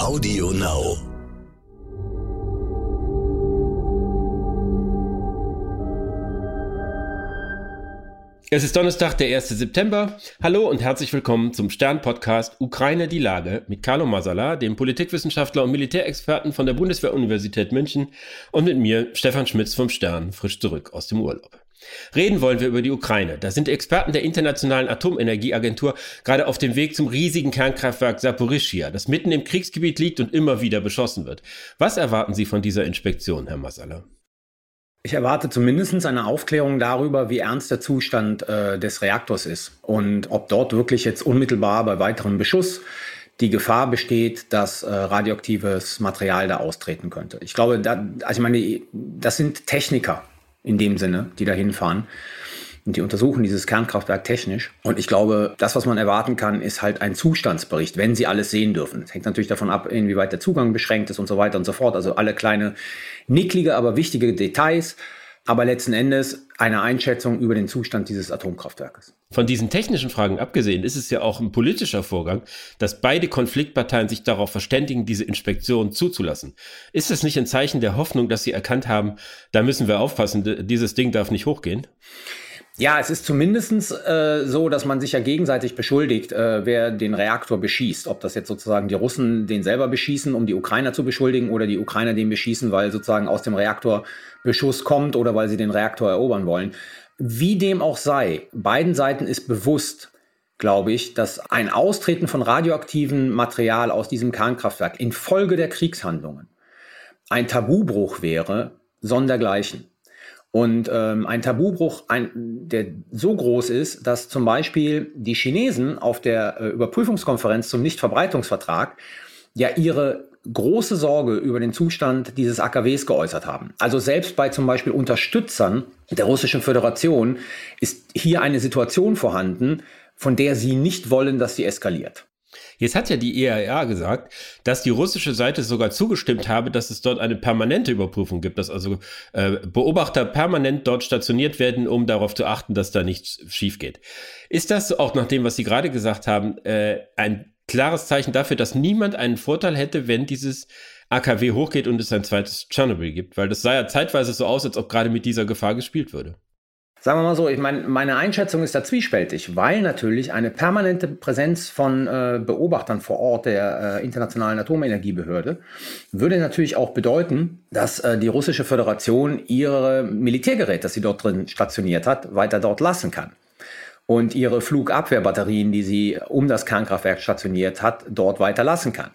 Audio Now. Es ist Donnerstag, der 1. September. Hallo und herzlich willkommen zum Stern-Podcast Ukraine die Lage mit Carlo Masala, dem Politikwissenschaftler und Militärexperten von der Bundeswehr-Universität München und mit mir, Stefan Schmitz vom Stern, frisch zurück aus dem Urlaub. Reden wollen wir über die Ukraine. Da sind Experten der Internationalen Atomenergieagentur gerade auf dem Weg zum riesigen Kernkraftwerk Saporischia, das mitten im Kriegsgebiet liegt und immer wieder beschossen wird. Was erwarten Sie von dieser Inspektion, Herr Masala? Ich erwarte zumindest eine Aufklärung darüber, wie ernst der Zustand äh, des Reaktors ist und ob dort wirklich jetzt unmittelbar bei weiterem Beschuss die Gefahr besteht, dass äh, radioaktives Material da austreten könnte. Ich glaube, da, also ich meine, das sind Techniker in dem Sinne, die da hinfahren. Und die untersuchen dieses Kernkraftwerk technisch. Und ich glaube, das, was man erwarten kann, ist halt ein Zustandsbericht, wenn sie alles sehen dürfen. Das hängt natürlich davon ab, inwieweit der Zugang beschränkt ist und so weiter und so fort. Also alle kleine, nicklige, aber wichtige Details. Aber letzten Endes eine Einschätzung über den Zustand dieses Atomkraftwerkes. Von diesen technischen Fragen abgesehen ist es ja auch ein politischer Vorgang, dass beide Konfliktparteien sich darauf verständigen, diese Inspektion zuzulassen. Ist es nicht ein Zeichen der Hoffnung, dass sie erkannt haben, da müssen wir aufpassen, dieses Ding darf nicht hochgehen? Ja, es ist zumindestens äh, so, dass man sich ja gegenseitig beschuldigt, äh, wer den Reaktor beschießt. Ob das jetzt sozusagen die Russen den selber beschießen, um die Ukrainer zu beschuldigen, oder die Ukrainer den beschießen, weil sozusagen aus dem Reaktor Beschuss kommt oder weil sie den Reaktor erobern wollen. Wie dem auch sei, beiden Seiten ist bewusst, glaube ich, dass ein Austreten von radioaktivem Material aus diesem Kernkraftwerk infolge der Kriegshandlungen ein Tabubruch wäre, sondergleichen. Und ähm, ein Tabubruch, ein, der so groß ist, dass zum Beispiel die Chinesen auf der äh, Überprüfungskonferenz zum Nichtverbreitungsvertrag ja ihre große Sorge über den Zustand dieses AKWs geäußert haben. Also selbst bei zum Beispiel Unterstützern der Russischen Föderation ist hier eine Situation vorhanden, von der sie nicht wollen, dass sie eskaliert. Jetzt hat ja die EAA gesagt, dass die russische Seite sogar zugestimmt habe, dass es dort eine permanente Überprüfung gibt, dass also äh, Beobachter permanent dort stationiert werden, um darauf zu achten, dass da nichts schief geht. Ist das auch nach dem, was Sie gerade gesagt haben, äh, ein klares Zeichen dafür, dass niemand einen Vorteil hätte, wenn dieses AKW hochgeht und es ein zweites Tschernobyl gibt? Weil das sah ja zeitweise so aus, als ob gerade mit dieser Gefahr gespielt würde. Sagen wir mal so, ich meine, meine Einschätzung ist da zwiespältig, weil natürlich eine permanente Präsenz von äh, Beobachtern vor Ort der äh, Internationalen Atomenergiebehörde würde natürlich auch bedeuten, dass äh, die russische Föderation ihre Militärgeräte, das sie dort drin stationiert hat, weiter dort lassen kann. Und ihre Flugabwehrbatterien, die sie um das Kernkraftwerk stationiert hat, dort weiter lassen kann.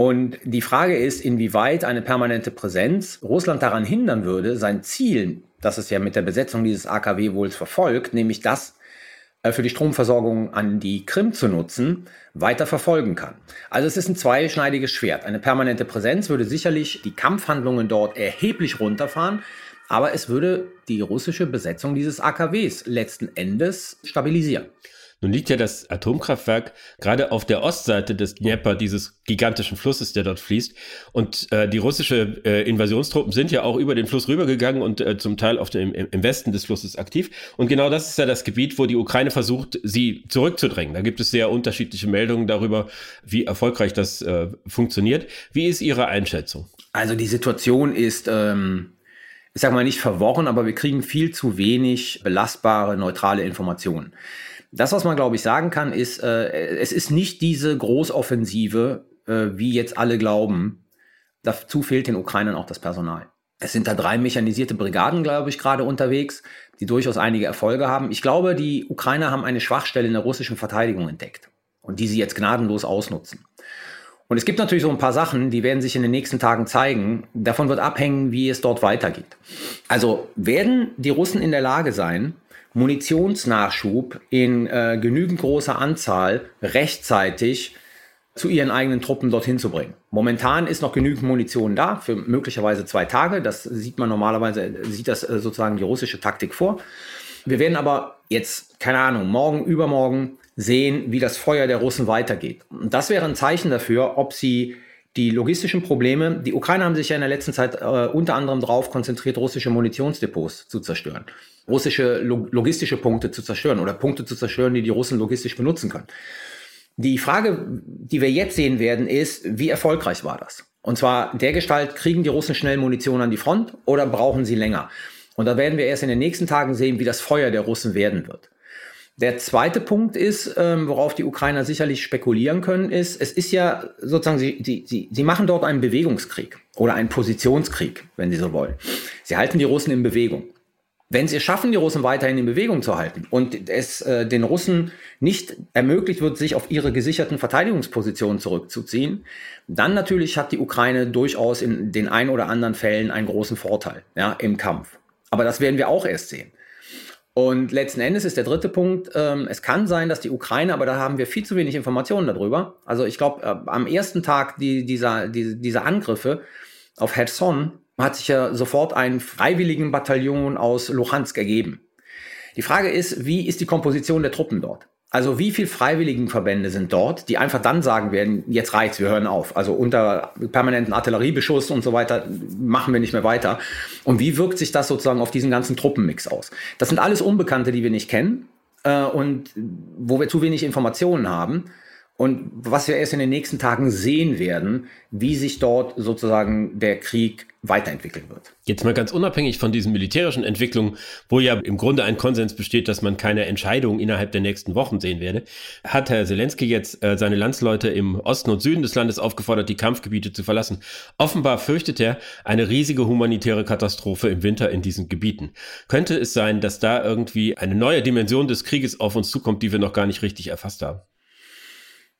Und die Frage ist, inwieweit eine permanente Präsenz Russland daran hindern würde, sein Ziel das es ja mit der Besetzung dieses AKW wohl verfolgt, nämlich das äh, für die Stromversorgung an die Krim zu nutzen, weiter verfolgen kann. Also es ist ein zweischneidiges Schwert. Eine permanente Präsenz würde sicherlich die Kampfhandlungen dort erheblich runterfahren, aber es würde die russische Besetzung dieses AKWs letzten Endes stabilisieren. Nun liegt ja das Atomkraftwerk gerade auf der Ostseite des Dnieper, dieses gigantischen Flusses, der dort fließt. Und äh, die russische äh, Invasionstruppen sind ja auch über den Fluss rübergegangen und äh, zum Teil auf dem, im Westen des Flusses aktiv. Und genau das ist ja das Gebiet, wo die Ukraine versucht, sie zurückzudrängen. Da gibt es sehr unterschiedliche Meldungen darüber, wie erfolgreich das äh, funktioniert. Wie ist Ihre Einschätzung? Also die Situation ist ähm, ich sage mal nicht verworren, aber wir kriegen viel zu wenig belastbare, neutrale Informationen. Das, was man, glaube ich, sagen kann, ist, äh, es ist nicht diese Großoffensive, äh, wie jetzt alle glauben. Dazu fehlt den Ukrainern auch das Personal. Es sind da drei mechanisierte Brigaden, glaube ich, gerade unterwegs, die durchaus einige Erfolge haben. Ich glaube, die Ukrainer haben eine Schwachstelle in der russischen Verteidigung entdeckt und die sie jetzt gnadenlos ausnutzen. Und es gibt natürlich so ein paar Sachen, die werden sich in den nächsten Tagen zeigen. Davon wird abhängen, wie es dort weitergeht. Also werden die Russen in der Lage sein, Munitionsnachschub in äh, genügend großer Anzahl rechtzeitig zu ihren eigenen Truppen dorthin zu bringen. Momentan ist noch genügend Munition da für möglicherweise zwei Tage. Das sieht man normalerweise, sieht das äh, sozusagen die russische Taktik vor. Wir werden aber jetzt, keine Ahnung, morgen, übermorgen sehen, wie das Feuer der Russen weitergeht. Und das wäre ein Zeichen dafür, ob sie die logistischen Probleme, die Ukrainer haben sich ja in der letzten Zeit äh, unter anderem darauf konzentriert, russische Munitionsdepots zu zerstören, russische log logistische Punkte zu zerstören oder Punkte zu zerstören, die die Russen logistisch benutzen können. Die Frage, die wir jetzt sehen werden, ist, wie erfolgreich war das? Und zwar der Gestalt, kriegen die Russen schnell Munition an die Front oder brauchen sie länger? Und da werden wir erst in den nächsten Tagen sehen, wie das Feuer der Russen werden wird. Der zweite Punkt ist, ähm, worauf die Ukrainer sicherlich spekulieren können, ist, es ist ja sozusagen, sie, sie, sie, sie machen dort einen Bewegungskrieg oder einen Positionskrieg, wenn sie so wollen. Sie halten die Russen in Bewegung. Wenn sie es schaffen, die Russen weiterhin in Bewegung zu halten und es äh, den Russen nicht ermöglicht wird, sich auf ihre gesicherten Verteidigungspositionen zurückzuziehen, dann natürlich hat die Ukraine durchaus in den ein oder anderen Fällen einen großen Vorteil ja, im Kampf. Aber das werden wir auch erst sehen. Und letzten Endes ist der dritte Punkt, ähm, es kann sein, dass die Ukraine, aber da haben wir viel zu wenig Informationen darüber. Also ich glaube, äh, am ersten Tag die, dieser, die, dieser Angriffe auf Herson hat sich ja sofort ein freiwilligen Bataillon aus Luhansk ergeben. Die Frage ist, wie ist die Komposition der Truppen dort? Also wie viele Freiwilligenverbände sind dort, die einfach dann sagen werden, jetzt reicht's, wir hören auf. Also unter permanenten Artilleriebeschuss und so weiter machen wir nicht mehr weiter. Und wie wirkt sich das sozusagen auf diesen ganzen Truppenmix aus? Das sind alles Unbekannte, die wir nicht kennen äh, und wo wir zu wenig Informationen haben. Und was wir erst in den nächsten Tagen sehen werden, wie sich dort sozusagen der Krieg weiterentwickeln wird. Jetzt mal ganz unabhängig von diesen militärischen Entwicklungen, wo ja im Grunde ein Konsens besteht, dass man keine Entscheidung innerhalb der nächsten Wochen sehen werde, hat Herr Zelensky jetzt äh, seine Landsleute im Osten und Süden des Landes aufgefordert, die Kampfgebiete zu verlassen. Offenbar fürchtet er eine riesige humanitäre Katastrophe im Winter in diesen Gebieten. Könnte es sein, dass da irgendwie eine neue Dimension des Krieges auf uns zukommt, die wir noch gar nicht richtig erfasst haben?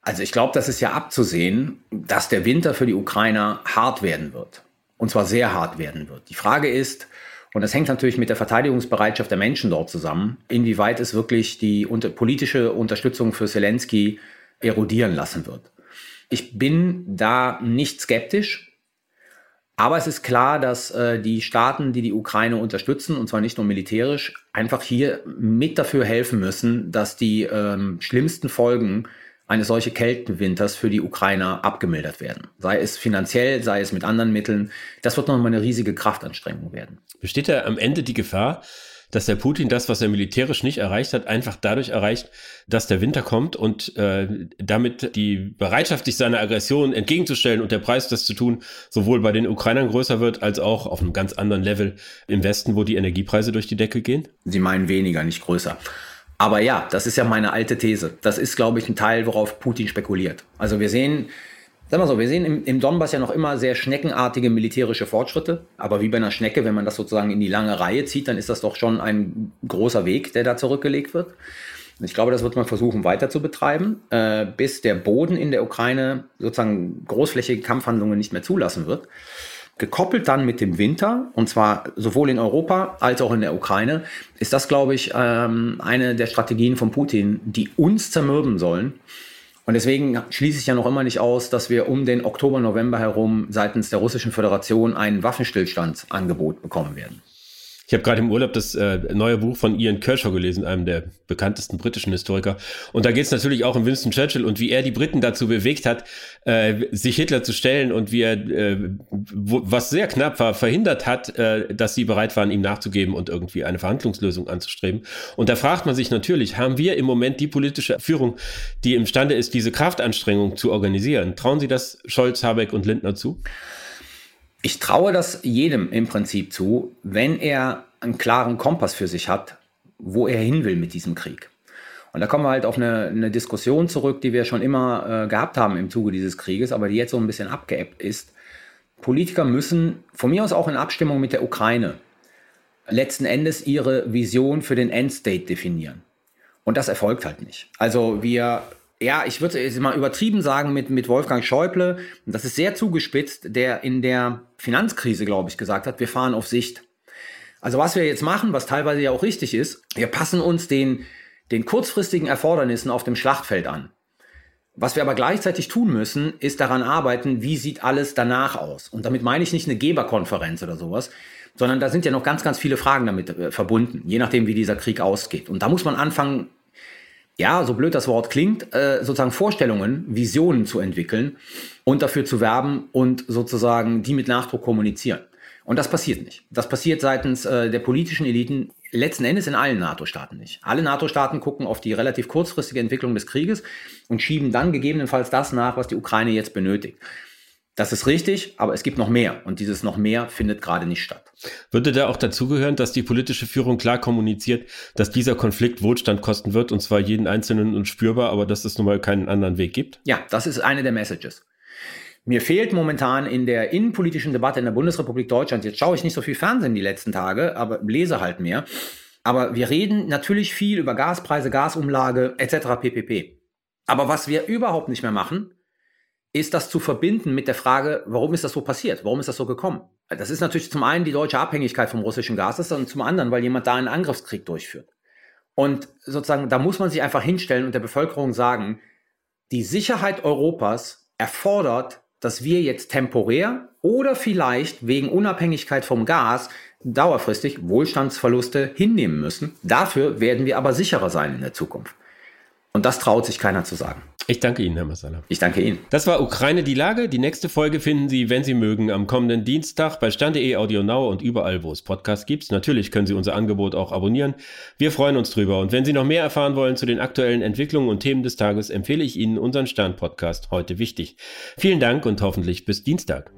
Also ich glaube, das ist ja abzusehen, dass der Winter für die Ukrainer hart werden wird. Und zwar sehr hart werden wird. Die Frage ist, und das hängt natürlich mit der Verteidigungsbereitschaft der Menschen dort zusammen, inwieweit es wirklich die unter politische Unterstützung für Zelensky erodieren lassen wird. Ich bin da nicht skeptisch, aber es ist klar, dass äh, die Staaten, die die Ukraine unterstützen, und zwar nicht nur militärisch, einfach hier mit dafür helfen müssen, dass die ähm, schlimmsten Folgen eine solche Kältenwinters für die Ukrainer abgemildert werden. Sei es finanziell, sei es mit anderen Mitteln. Das wird nochmal eine riesige Kraftanstrengung werden. Besteht da am Ende die Gefahr, dass der Putin das, was er militärisch nicht erreicht hat, einfach dadurch erreicht, dass der Winter kommt und äh, damit die Bereitschaft, sich seiner Aggression entgegenzustellen und der Preis, das zu tun, sowohl bei den Ukrainern größer wird, als auch auf einem ganz anderen Level im Westen, wo die Energiepreise durch die Decke gehen? Sie meinen weniger, nicht größer. Aber ja, das ist ja meine alte These. Das ist, glaube ich, ein Teil, worauf Putin spekuliert. Also wir sehen, sagen wir so, wir sehen im, im Donbass ja noch immer sehr schneckenartige militärische Fortschritte. Aber wie bei einer Schnecke, wenn man das sozusagen in die lange Reihe zieht, dann ist das doch schon ein großer Weg, der da zurückgelegt wird. Und ich glaube, das wird man versuchen weiter zu betreiben, äh, bis der Boden in der Ukraine sozusagen großflächige Kampfhandlungen nicht mehr zulassen wird gekoppelt dann mit dem Winter, und zwar sowohl in Europa als auch in der Ukraine, ist das, glaube ich, ähm, eine der Strategien von Putin, die uns zermürben sollen. Und deswegen schließe ich ja noch immer nicht aus, dass wir um den Oktober, November herum seitens der Russischen Föderation ein Waffenstillstandsangebot bekommen werden. Ich habe gerade im Urlaub das äh, neue Buch von Ian Kershaw gelesen, einem der bekanntesten britischen Historiker. Und da geht es natürlich auch um Winston Churchill und wie er die Briten dazu bewegt hat, äh, sich Hitler zu stellen und wie er, äh, wo, was sehr knapp war, verhindert hat, äh, dass sie bereit waren, ihm nachzugeben und irgendwie eine Verhandlungslösung anzustreben. Und da fragt man sich natürlich, haben wir im Moment die politische Führung, die imstande ist, diese Kraftanstrengung zu organisieren? Trauen Sie das Scholz, Habeck und Lindner zu? Ich traue das jedem im Prinzip zu, wenn er einen klaren Kompass für sich hat, wo er hin will mit diesem Krieg. Und da kommen wir halt auf eine, eine Diskussion zurück, die wir schon immer äh, gehabt haben im Zuge dieses Krieges, aber die jetzt so ein bisschen abgeebbt ist. Politiker müssen von mir aus auch in Abstimmung mit der Ukraine letzten Endes ihre Vision für den Endstate definieren. Und das erfolgt halt nicht. Also wir ja, ich würde es mal übertrieben sagen mit, mit Wolfgang Schäuble, das ist sehr zugespitzt, der in der Finanzkrise, glaube ich, gesagt hat, wir fahren auf Sicht. Also was wir jetzt machen, was teilweise ja auch richtig ist, wir passen uns den, den kurzfristigen Erfordernissen auf dem Schlachtfeld an. Was wir aber gleichzeitig tun müssen, ist daran arbeiten, wie sieht alles danach aus. Und damit meine ich nicht eine Geberkonferenz oder sowas, sondern da sind ja noch ganz, ganz viele Fragen damit äh, verbunden, je nachdem, wie dieser Krieg ausgeht. Und da muss man anfangen, ja, so blöd das Wort klingt, äh, sozusagen Vorstellungen, Visionen zu entwickeln und dafür zu werben und sozusagen die mit Nachdruck kommunizieren. Und das passiert nicht. Das passiert seitens äh, der politischen Eliten letzten Endes in allen NATO-Staaten nicht. Alle NATO-Staaten gucken auf die relativ kurzfristige Entwicklung des Krieges und schieben dann gegebenenfalls das nach, was die Ukraine jetzt benötigt. Das ist richtig, aber es gibt noch mehr und dieses noch mehr findet gerade nicht statt. Würde da auch dazugehören, dass die politische Führung klar kommuniziert, dass dieser Konflikt Wohlstand kosten wird und zwar jeden Einzelnen und spürbar, aber dass es nun mal keinen anderen Weg gibt? Ja, das ist eine der Messages. Mir fehlt momentan in der innenpolitischen Debatte in der Bundesrepublik Deutschland, jetzt schaue ich nicht so viel Fernsehen die letzten Tage, aber lese halt mehr. Aber wir reden natürlich viel über Gaspreise, Gasumlage etc. ppp. Aber was wir überhaupt nicht mehr machen, ist das zu verbinden mit der Frage, warum ist das so passiert? Warum ist das so gekommen? Das ist natürlich zum einen die deutsche Abhängigkeit vom russischen Gas und zum anderen, weil jemand da einen Angriffskrieg durchführt. Und sozusagen, da muss man sich einfach hinstellen und der Bevölkerung sagen, die Sicherheit Europas erfordert, dass wir jetzt temporär oder vielleicht wegen Unabhängigkeit vom Gas dauerfristig Wohlstandsverluste hinnehmen müssen. Dafür werden wir aber sicherer sein in der Zukunft. Und das traut sich keiner zu sagen. Ich danke Ihnen, Herr Massala. Ich danke Ihnen. Das war Ukraine die Lage. Die nächste Folge finden Sie, wenn Sie mögen, am kommenden Dienstag bei Stern.de, Audio Now und überall, wo es Podcasts gibt. Natürlich können Sie unser Angebot auch abonnieren. Wir freuen uns drüber. Und wenn Sie noch mehr erfahren wollen zu den aktuellen Entwicklungen und Themen des Tages, empfehle ich Ihnen unseren Stern-Podcast heute wichtig. Vielen Dank und hoffentlich bis Dienstag.